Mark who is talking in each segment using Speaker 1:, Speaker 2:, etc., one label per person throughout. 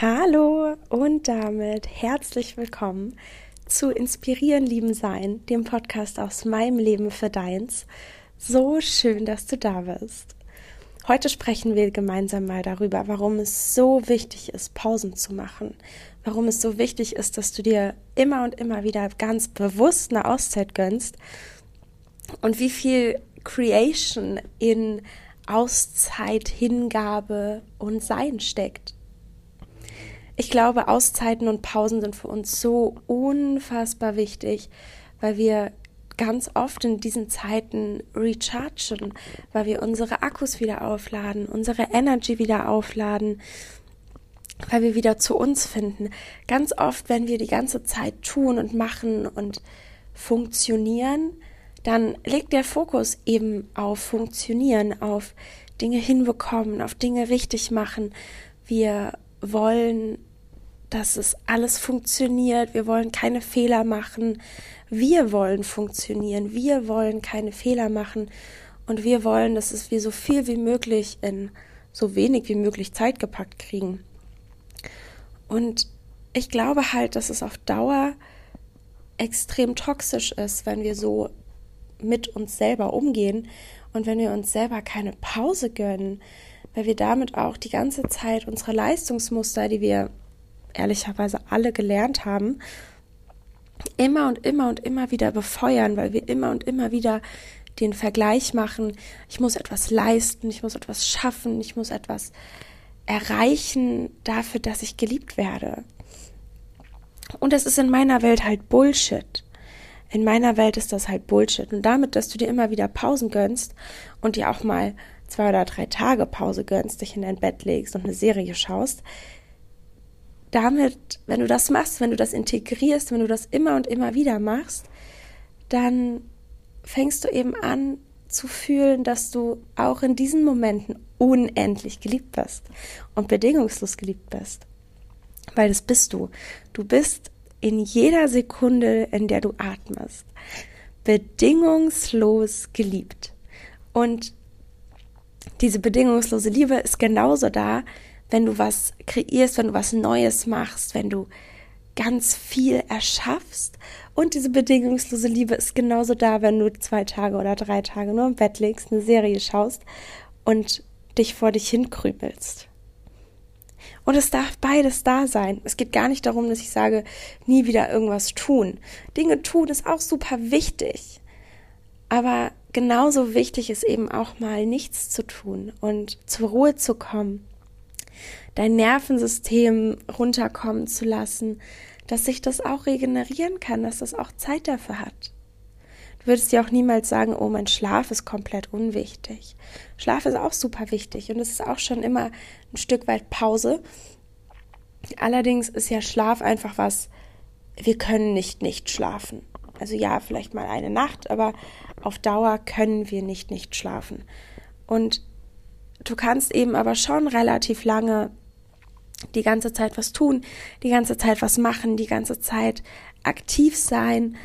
Speaker 1: Hallo und damit herzlich willkommen zu Inspirieren, Lieben Sein, dem Podcast aus meinem Leben für deins. So schön, dass du da bist. Heute sprechen wir gemeinsam mal darüber, warum es so wichtig ist, Pausen zu machen. Warum es so wichtig ist, dass du dir immer und immer wieder ganz bewusst eine Auszeit gönnst. Und wie viel Creation in Auszeit, Hingabe und Sein steckt. Ich glaube, Auszeiten und Pausen sind für uns so unfassbar wichtig, weil wir ganz oft in diesen Zeiten rechargen, weil wir unsere Akkus wieder aufladen, unsere Energy wieder aufladen, weil wir wieder zu uns finden. Ganz oft, wenn wir die ganze Zeit tun und machen und funktionieren, dann legt der Fokus eben auf Funktionieren, auf Dinge hinbekommen, auf Dinge richtig machen. Wir wollen, dass es alles funktioniert. Wir wollen keine Fehler machen. Wir wollen funktionieren. Wir wollen keine Fehler machen. Und wir wollen, dass es wir so viel wie möglich in so wenig wie möglich Zeit gepackt kriegen. Und ich glaube halt, dass es auf Dauer extrem toxisch ist, wenn wir so mit uns selber umgehen und wenn wir uns selber keine Pause gönnen, weil wir damit auch die ganze Zeit unsere Leistungsmuster, die wir ehrlicherweise alle gelernt haben, immer und immer und immer wieder befeuern, weil wir immer und immer wieder den Vergleich machen, ich muss etwas leisten, ich muss etwas schaffen, ich muss etwas erreichen dafür, dass ich geliebt werde. Und das ist in meiner Welt halt Bullshit. In meiner Welt ist das halt Bullshit. Und damit, dass du dir immer wieder Pausen gönnst und dir auch mal zwei oder drei Tage Pause gönnst, dich in dein Bett legst und eine Serie schaust, damit, wenn du das machst, wenn du das integrierst, wenn du das immer und immer wieder machst, dann fängst du eben an zu fühlen, dass du auch in diesen Momenten unendlich geliebt bist und bedingungslos geliebt bist. Weil das bist du. Du bist in jeder Sekunde, in der du atmest, bedingungslos geliebt. Und diese bedingungslose Liebe ist genauso da, wenn du was kreierst, wenn du was Neues machst, wenn du ganz viel erschaffst. Und diese bedingungslose Liebe ist genauso da, wenn du zwei Tage oder drei Tage nur im Bett legst, eine Serie schaust und dich vor dich hinkrübelst. Und es darf beides da sein. Es geht gar nicht darum, dass ich sage, nie wieder irgendwas tun. Dinge tun ist auch super wichtig. Aber genauso wichtig ist eben auch mal nichts zu tun und zur Ruhe zu kommen, dein Nervensystem runterkommen zu lassen, dass sich das auch regenerieren kann, dass das auch Zeit dafür hat. Du würdest ja auch niemals sagen, oh, mein Schlaf ist komplett unwichtig. Schlaf ist auch super wichtig und es ist auch schon immer ein Stück weit Pause. Allerdings ist ja Schlaf einfach was, wir können nicht nicht schlafen. Also ja, vielleicht mal eine Nacht, aber auf Dauer können wir nicht nicht schlafen. Und du kannst eben aber schon relativ lange die ganze Zeit was tun, die ganze Zeit was machen, die ganze Zeit aktiv sein,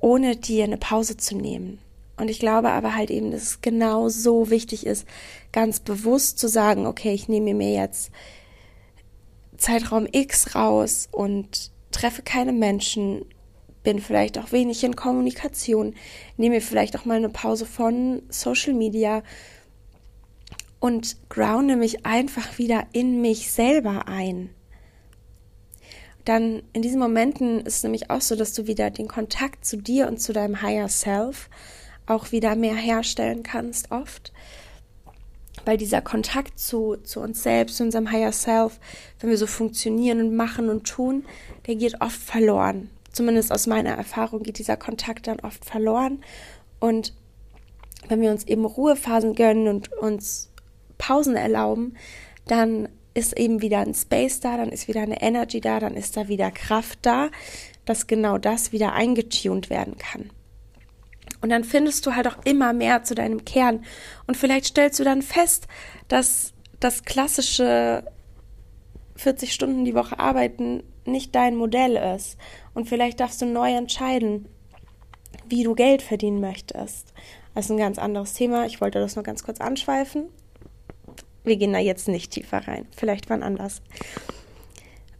Speaker 1: ohne dir eine Pause zu nehmen. Und ich glaube aber halt eben, dass es genau so wichtig ist, ganz bewusst zu sagen, okay, ich nehme mir jetzt Zeitraum X raus und treffe keine Menschen, bin vielleicht auch wenig in Kommunikation, nehme vielleicht auch mal eine Pause von Social Media und grounde mich einfach wieder in mich selber ein. Dann in diesen Momenten ist es nämlich auch so, dass du wieder den Kontakt zu dir und zu deinem Higher Self auch wieder mehr herstellen kannst, oft. Weil dieser Kontakt zu, zu uns selbst, zu unserem Higher Self, wenn wir so funktionieren und machen und tun, der geht oft verloren zumindest aus meiner Erfahrung geht dieser Kontakt dann oft verloren. Und wenn wir uns eben Ruhephasen gönnen und uns Pausen erlauben, dann ist eben wieder ein Space da, dann ist wieder eine Energy da, dann ist da wieder Kraft da, dass genau das wieder eingetuned werden kann. Und dann findest du halt auch immer mehr zu deinem Kern. Und vielleicht stellst du dann fest, dass das klassische 40 Stunden die Woche arbeiten nicht dein Modell ist. Und vielleicht darfst du neu entscheiden, wie du Geld verdienen möchtest. Das ist ein ganz anderes Thema. Ich wollte das nur ganz kurz anschweifen. Wir gehen da jetzt nicht tiefer rein. Vielleicht wann anders.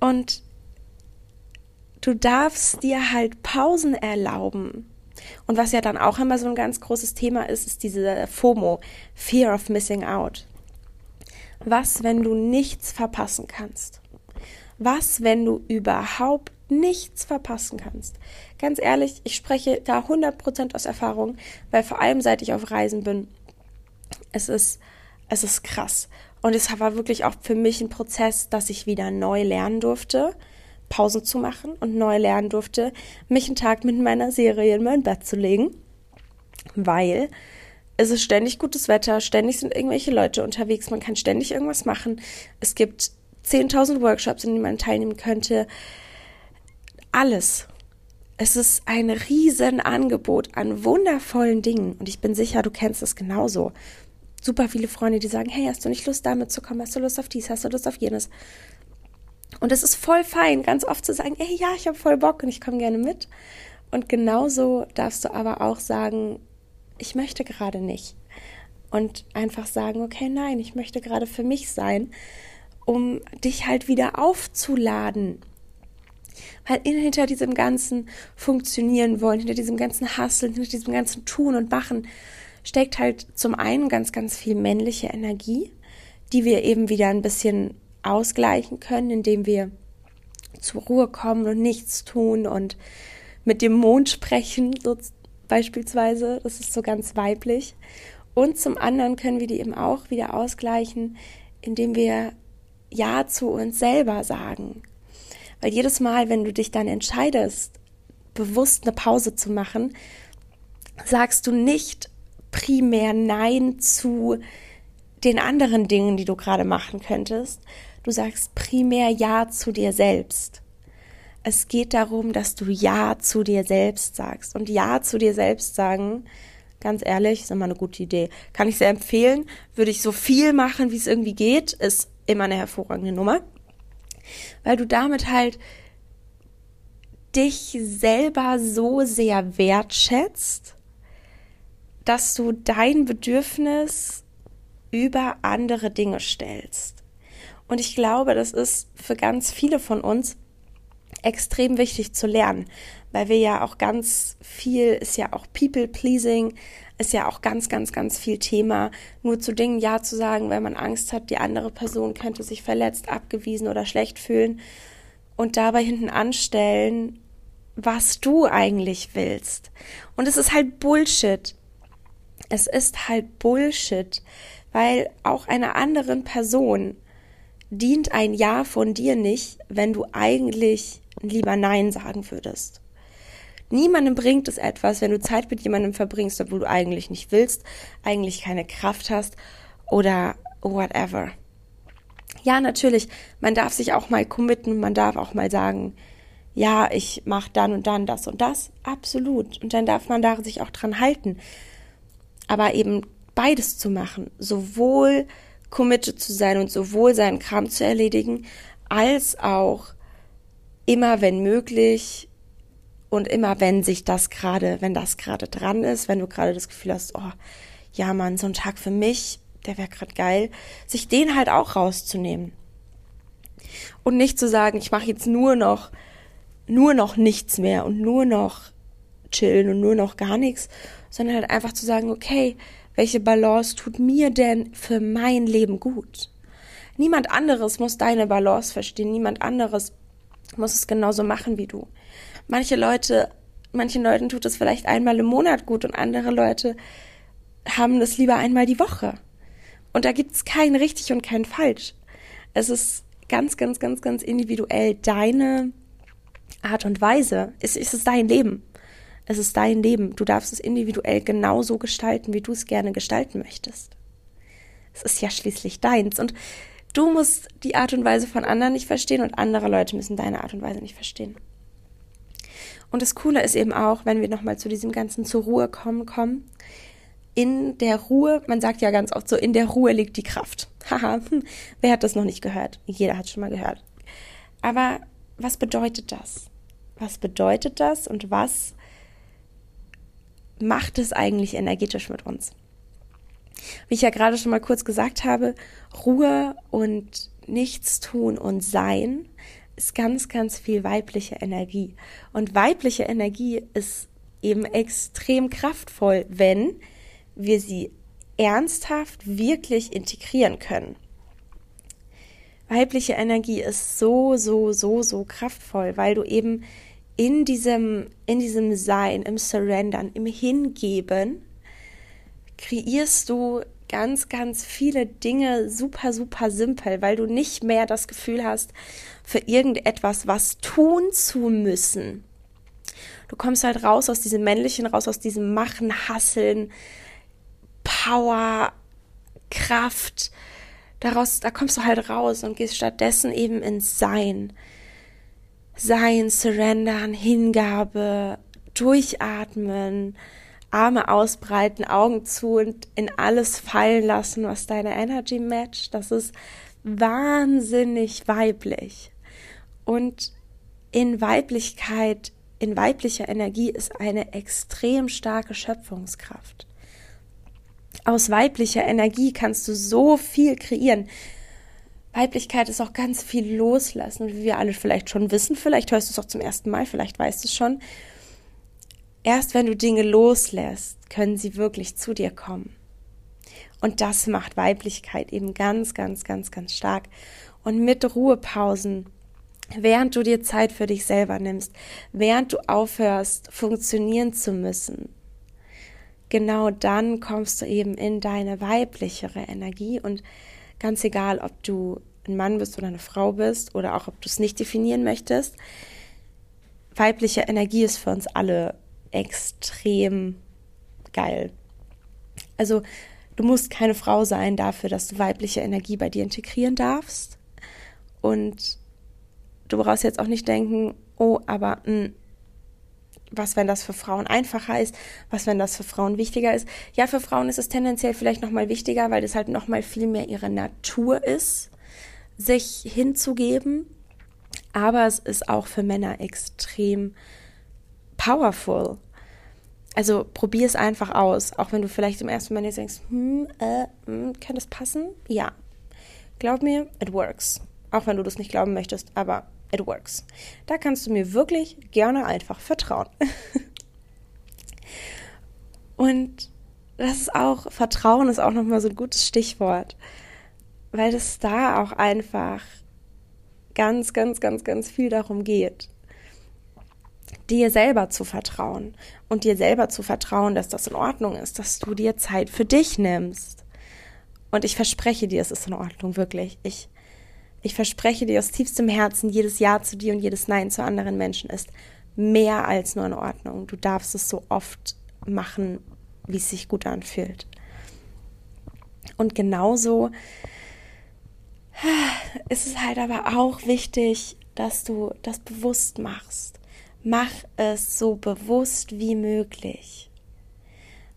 Speaker 1: Und du darfst dir halt Pausen erlauben. Und was ja dann auch immer so ein ganz großes Thema ist, ist diese FOMO, Fear of Missing Out. Was, wenn du nichts verpassen kannst? Was, wenn du überhaupt nichts verpassen kannst? Ganz ehrlich, ich spreche da 100% aus Erfahrung, weil vor allem seit ich auf Reisen bin, es ist, es ist krass. Und es war wirklich auch für mich ein Prozess, dass ich wieder neu lernen durfte, Pausen zu machen und neu lernen durfte, mich einen Tag mit meiner Serie in mein Bett zu legen, weil es ist ständig gutes Wetter, ständig sind irgendwelche Leute unterwegs, man kann ständig irgendwas machen. Es gibt 10.000 Workshops, in denen man teilnehmen könnte. Alles. Es ist ein riesen Angebot an wundervollen Dingen und ich bin sicher, du kennst es genauso. Super viele Freunde, die sagen, hey, hast du nicht Lust damit zu kommen? Hast du Lust auf dies? Hast du Lust auf jenes? Und es ist voll fein, ganz oft zu sagen, ey, ja, ich habe voll Bock und ich komme gerne mit. Und genauso darfst du aber auch sagen, ich möchte gerade nicht. Und einfach sagen, okay, nein, ich möchte gerade für mich sein, um dich halt wieder aufzuladen. Weil hinter diesem ganzen Funktionieren wollen, hinter diesem ganzen Hasseln, hinter diesem ganzen Tun und Machen steckt halt zum einen ganz, ganz viel männliche Energie, die wir eben wieder ein bisschen ausgleichen können, indem wir zur Ruhe kommen und nichts tun und mit dem Mond sprechen, so beispielsweise. Das ist so ganz weiblich. Und zum anderen können wir die eben auch wieder ausgleichen, indem wir Ja zu uns selber sagen. Weil jedes Mal, wenn du dich dann entscheidest, bewusst eine Pause zu machen, sagst du nicht primär Nein zu den anderen Dingen, die du gerade machen könntest, Du sagst primär Ja zu dir selbst. Es geht darum, dass du Ja zu dir selbst sagst. Und Ja zu dir selbst sagen, ganz ehrlich, ist immer eine gute Idee. Kann ich sehr empfehlen. Würde ich so viel machen, wie es irgendwie geht. Ist immer eine hervorragende Nummer. Weil du damit halt dich selber so sehr wertschätzt, dass du dein Bedürfnis über andere Dinge stellst. Und ich glaube, das ist für ganz viele von uns extrem wichtig zu lernen, weil wir ja auch ganz viel, ist ja auch People-Pleasing, ist ja auch ganz, ganz, ganz viel Thema, nur zu Dingen Ja zu sagen, weil man Angst hat, die andere Person könnte sich verletzt, abgewiesen oder schlecht fühlen und dabei hinten anstellen, was du eigentlich willst. Und es ist halt Bullshit. Es ist halt Bullshit, weil auch einer anderen Person dient ein Ja von dir nicht, wenn du eigentlich lieber Nein sagen würdest. Niemandem bringt es etwas, wenn du Zeit mit jemandem verbringst, obwohl du eigentlich nicht willst, eigentlich keine Kraft hast oder whatever. Ja, natürlich, man darf sich auch mal committen, man darf auch mal sagen, ja, ich mache dann und dann das und das, absolut. Und dann darf man da sich auch dran halten. Aber eben beides zu machen, sowohl committed zu sein und sowohl seinen Kram zu erledigen, als auch immer wenn möglich und immer wenn sich das gerade, wenn das gerade dran ist, wenn du gerade das Gefühl hast, oh, ja Mann, so ein Tag für mich, der wäre gerade geil, sich den halt auch rauszunehmen. Und nicht zu sagen, ich mache jetzt nur noch, nur noch nichts mehr und nur noch chillen und nur noch gar nichts, sondern halt einfach zu sagen, okay, welche Balance tut mir denn für mein Leben gut? Niemand anderes muss deine Balance verstehen, niemand anderes muss es genauso machen wie du. Manche Leute, manchen Leuten tut es vielleicht einmal im Monat gut und andere Leute haben das lieber einmal die Woche. Und da gibt es kein richtig und kein falsch. Es ist ganz, ganz, ganz, ganz individuell deine Art und Weise. Es, es ist dein Leben. Es ist dein Leben. Du darfst es individuell genauso gestalten, wie du es gerne gestalten möchtest. Es ist ja schließlich deins. Und du musst die Art und Weise von anderen nicht verstehen und andere Leute müssen deine Art und Weise nicht verstehen. Und das Coole ist eben auch, wenn wir nochmal zu diesem ganzen zur Ruhe kommen, kommen, in der Ruhe, man sagt ja ganz oft so, in der Ruhe liegt die Kraft. Haha, wer hat das noch nicht gehört? Jeder hat schon mal gehört. Aber was bedeutet das? Was bedeutet das und was macht es eigentlich energetisch mit uns? Wie ich ja gerade schon mal kurz gesagt habe, Ruhe und Nichtstun und Sein ist ganz, ganz viel weibliche Energie. Und weibliche Energie ist eben extrem kraftvoll, wenn wir sie ernsthaft wirklich integrieren können. Weibliche Energie ist so, so, so, so kraftvoll, weil du eben in diesem, in diesem Sein, im Surrendern, im Hingeben, kreierst du ganz, ganz viele Dinge super, super simpel, weil du nicht mehr das Gefühl hast, für irgendetwas was tun zu müssen. Du kommst halt raus aus diesem männlichen, raus aus diesem Machen, Hasseln, Power, Kraft. Daraus, da kommst du halt raus und gehst stattdessen eben ins Sein. Sein, Surrendern, Hingabe, Durchatmen, Arme ausbreiten, Augen zu und in alles fallen lassen, was deine Energy matcht. Das ist wahnsinnig weiblich. Und in Weiblichkeit, in weiblicher Energie ist eine extrem starke Schöpfungskraft. Aus weiblicher Energie kannst du so viel kreieren. Weiblichkeit ist auch ganz viel loslassen, wie wir alle vielleicht schon wissen. Vielleicht hörst du es auch zum ersten Mal, vielleicht weißt du es schon. Erst wenn du Dinge loslässt, können sie wirklich zu dir kommen. Und das macht Weiblichkeit eben ganz, ganz, ganz, ganz stark. Und mit Ruhepausen, während du dir Zeit für dich selber nimmst, während du aufhörst, funktionieren zu müssen, genau dann kommst du eben in deine weiblichere Energie und ganz egal, ob du ein Mann bist oder eine Frau bist oder auch ob du es nicht definieren möchtest, weibliche Energie ist für uns alle extrem geil. Also du musst keine Frau sein dafür, dass du weibliche Energie bei dir integrieren darfst. Und du brauchst jetzt auch nicht denken, oh, aber mh, hm, was, wenn das für Frauen einfacher ist, was, wenn das für Frauen wichtiger ist. Ja, für Frauen ist es tendenziell vielleicht nochmal wichtiger, weil das halt nochmal viel mehr ihre Natur ist, sich hinzugeben. Aber es ist auch für Männer extrem powerful. Also probier es einfach aus, auch wenn du vielleicht im ersten Moment denkst, hm, äh, hm, kann das passen? Ja. Glaub mir, it works. Auch wenn du das nicht glauben möchtest, aber it works. Da kannst du mir wirklich gerne einfach vertrauen. Und das ist auch, Vertrauen ist auch nochmal so ein gutes Stichwort, weil es da auch einfach ganz, ganz, ganz, ganz viel darum geht dir selber zu vertrauen und dir selber zu vertrauen, dass das in Ordnung ist, dass du dir Zeit für dich nimmst. Und ich verspreche dir, es ist in Ordnung, wirklich. Ich, ich verspreche dir aus tiefstem Herzen, jedes Ja zu dir und jedes Nein zu anderen Menschen ist mehr als nur in Ordnung. Du darfst es so oft machen, wie es sich gut anfühlt. Und genauso ist es halt aber auch wichtig, dass du das bewusst machst. Mach es so bewusst wie möglich.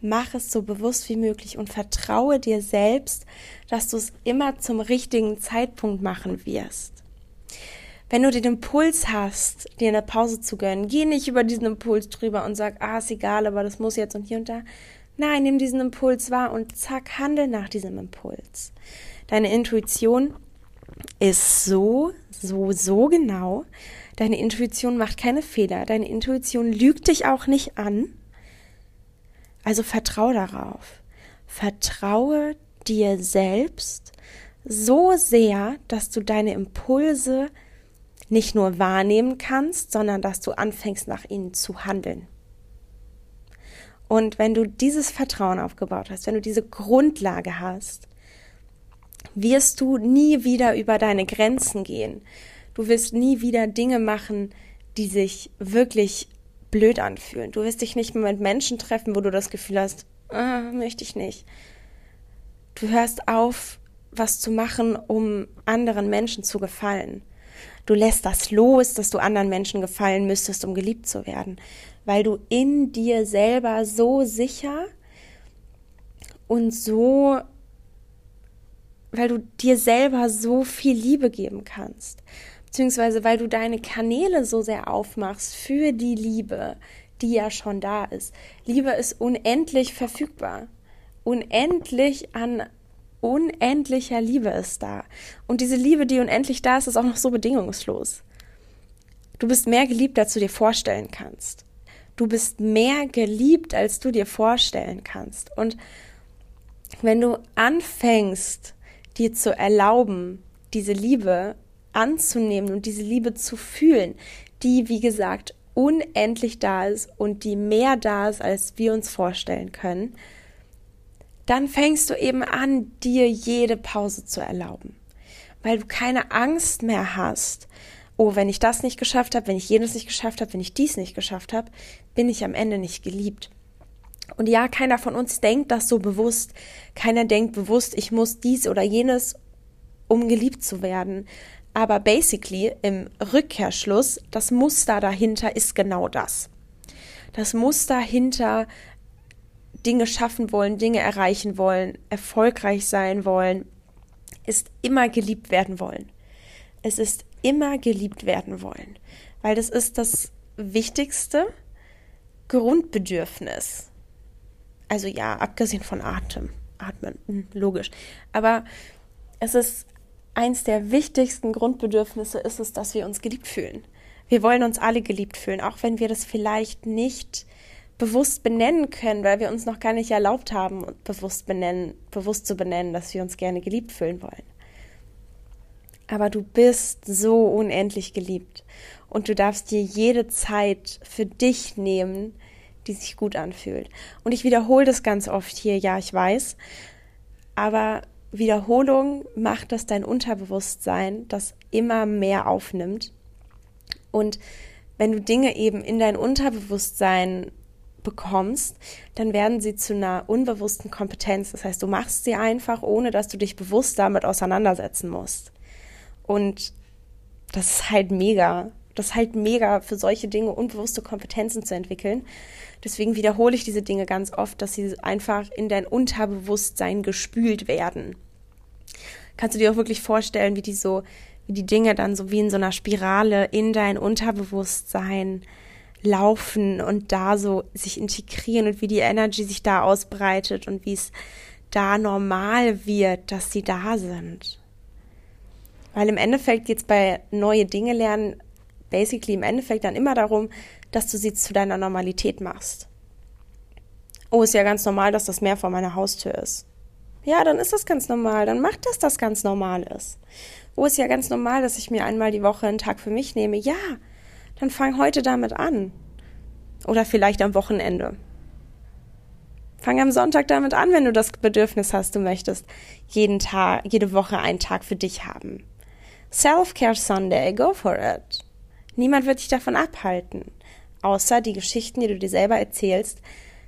Speaker 1: Mach es so bewusst wie möglich und vertraue dir selbst, dass du es immer zum richtigen Zeitpunkt machen wirst. Wenn du den Impuls hast, dir eine Pause zu gönnen, geh nicht über diesen Impuls drüber und sag, ah, ist egal, aber das muss jetzt und hier und da. Nein, nimm diesen Impuls wahr und zack, handel nach diesem Impuls. Deine Intuition ist so, so, so genau, Deine Intuition macht keine Fehler. Deine Intuition lügt dich auch nicht an. Also vertraue darauf. Vertraue dir selbst so sehr, dass du deine Impulse nicht nur wahrnehmen kannst, sondern dass du anfängst, nach ihnen zu handeln. Und wenn du dieses Vertrauen aufgebaut hast, wenn du diese Grundlage hast, wirst du nie wieder über deine Grenzen gehen. Du wirst nie wieder Dinge machen, die sich wirklich blöd anfühlen. Du wirst dich nicht mehr mit Menschen treffen, wo du das Gefühl hast, ah, möchte ich nicht. Du hörst auf, was zu machen, um anderen Menschen zu gefallen. Du lässt das los, dass du anderen Menschen gefallen müsstest, um geliebt zu werden, weil du in dir selber so sicher und so, weil du dir selber so viel Liebe geben kannst beziehungsweise weil du deine Kanäle so sehr aufmachst für die Liebe, die ja schon da ist. Liebe ist unendlich verfügbar. Unendlich an unendlicher Liebe ist da. Und diese Liebe, die unendlich da ist, ist auch noch so bedingungslos. Du bist mehr geliebt, als du dir vorstellen kannst. Du bist mehr geliebt, als du dir vorstellen kannst. Und wenn du anfängst, dir zu erlauben, diese Liebe anzunehmen und diese Liebe zu fühlen, die, wie gesagt, unendlich da ist und die mehr da ist, als wir uns vorstellen können, dann fängst du eben an, dir jede Pause zu erlauben, weil du keine Angst mehr hast. Oh, wenn ich das nicht geschafft habe, wenn ich jenes nicht geschafft habe, wenn ich dies nicht geschafft habe, bin ich am Ende nicht geliebt. Und ja, keiner von uns denkt das so bewusst. Keiner denkt bewusst, ich muss dies oder jenes, um geliebt zu werden. Aber basically im Rückkehrschluss, das Muster dahinter ist genau das. Das Muster hinter Dinge schaffen wollen, Dinge erreichen wollen, erfolgreich sein wollen, ist immer geliebt werden wollen. Es ist immer geliebt werden wollen, weil das ist das wichtigste Grundbedürfnis. Also ja, abgesehen von Atem, atmen, hm, logisch. Aber es ist eins der wichtigsten Grundbedürfnisse ist es, dass wir uns geliebt fühlen. Wir wollen uns alle geliebt fühlen, auch wenn wir das vielleicht nicht bewusst benennen können, weil wir uns noch gar nicht erlaubt haben, bewusst benennen, bewusst zu benennen, dass wir uns gerne geliebt fühlen wollen. Aber du bist so unendlich geliebt und du darfst dir jede Zeit für dich nehmen, die sich gut anfühlt. Und ich wiederhole das ganz oft hier, ja, ich weiß, aber Wiederholung macht das dein Unterbewusstsein, das immer mehr aufnimmt. Und wenn du Dinge eben in dein Unterbewusstsein bekommst, dann werden sie zu einer unbewussten Kompetenz. Das heißt, du machst sie einfach, ohne dass du dich bewusst damit auseinandersetzen musst. Und das ist halt mega. Das ist halt mega, für solche Dinge unbewusste Kompetenzen zu entwickeln. Deswegen wiederhole ich diese Dinge ganz oft, dass sie einfach in dein Unterbewusstsein gespült werden. Kannst du dir auch wirklich vorstellen, wie die so, wie die Dinge dann so wie in so einer Spirale in dein Unterbewusstsein laufen und da so sich integrieren und wie die Energy sich da ausbreitet und wie es da normal wird, dass sie da sind. Weil im Endeffekt geht es bei neue Dinge lernen, basically im Endeffekt dann immer darum, dass du sie zu deiner Normalität machst. Oh, ist ja ganz normal, dass das Meer vor meiner Haustür ist. Ja, dann ist das ganz normal. Dann macht das, das ganz normal ist. Oh, ist ja ganz normal, dass ich mir einmal die Woche einen Tag für mich nehme. Ja, dann fang heute damit an. Oder vielleicht am Wochenende. Fang am Sonntag damit an, wenn du das Bedürfnis hast, du möchtest jeden Tag, jede Woche einen Tag für dich haben. Self-Care Sunday, go for it. Niemand wird dich davon abhalten außer die Geschichten, die du dir selber erzählst,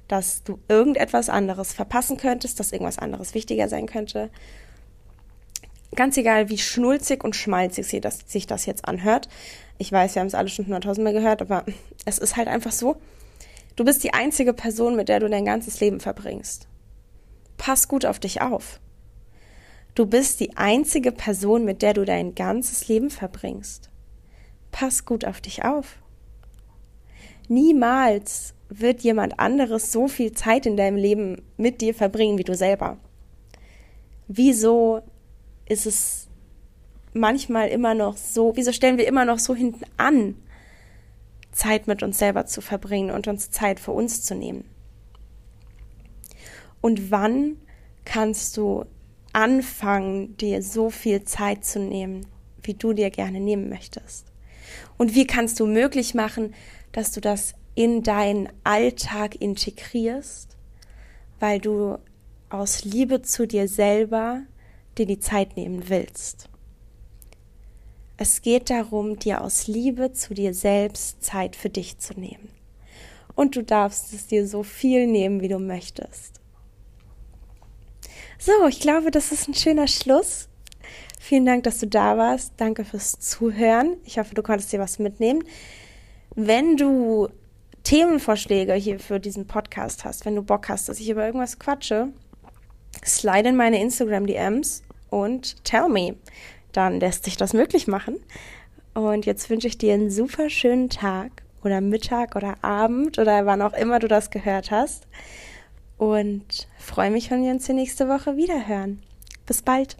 Speaker 1: dass du irgendetwas anderes verpassen könntest, dass irgendwas anderes wichtiger sein könnte. Ganz egal, wie schnulzig und schmalzig sich das, jetzt anhört. Ich weiß, wir haben es alle schon hunderttausendmal gehört, aber es ist halt einfach so. Du bist die einzige Person, mit der du dein ganzes Leben verbringst. Pass gut auf dich auf. Du bist die einzige Person, mit der du dein ganzes Leben verbringst. Pass gut auf dich auf. Niemals wird jemand anderes so viel Zeit in deinem Leben mit dir verbringen wie du selber. Wieso ist es manchmal immer noch so, wieso stellen wir immer noch so hinten an, Zeit mit uns selber zu verbringen und uns Zeit für uns zu nehmen? Und wann kannst du anfangen, dir so viel Zeit zu nehmen, wie du dir gerne nehmen möchtest? Und wie kannst du möglich machen, dass du das in deinen Alltag integrierst, weil du aus Liebe zu dir selber dir die Zeit nehmen willst. Es geht darum, dir aus Liebe zu dir selbst Zeit für dich zu nehmen. Und du darfst es dir so viel nehmen, wie du möchtest. So, ich glaube, das ist ein schöner Schluss. Vielen Dank, dass du da warst. Danke fürs Zuhören. Ich hoffe, du konntest dir was mitnehmen. Wenn du Themenvorschläge hier für diesen Podcast hast, wenn du Bock hast, dass ich über irgendwas quatsche, slide in meine Instagram-DMs und tell me. Dann lässt sich das möglich machen. Und jetzt wünsche ich dir einen super schönen Tag oder Mittag oder Abend oder wann auch immer du das gehört hast. Und freue mich, wenn wir uns die nächste Woche wieder hören. Bis bald.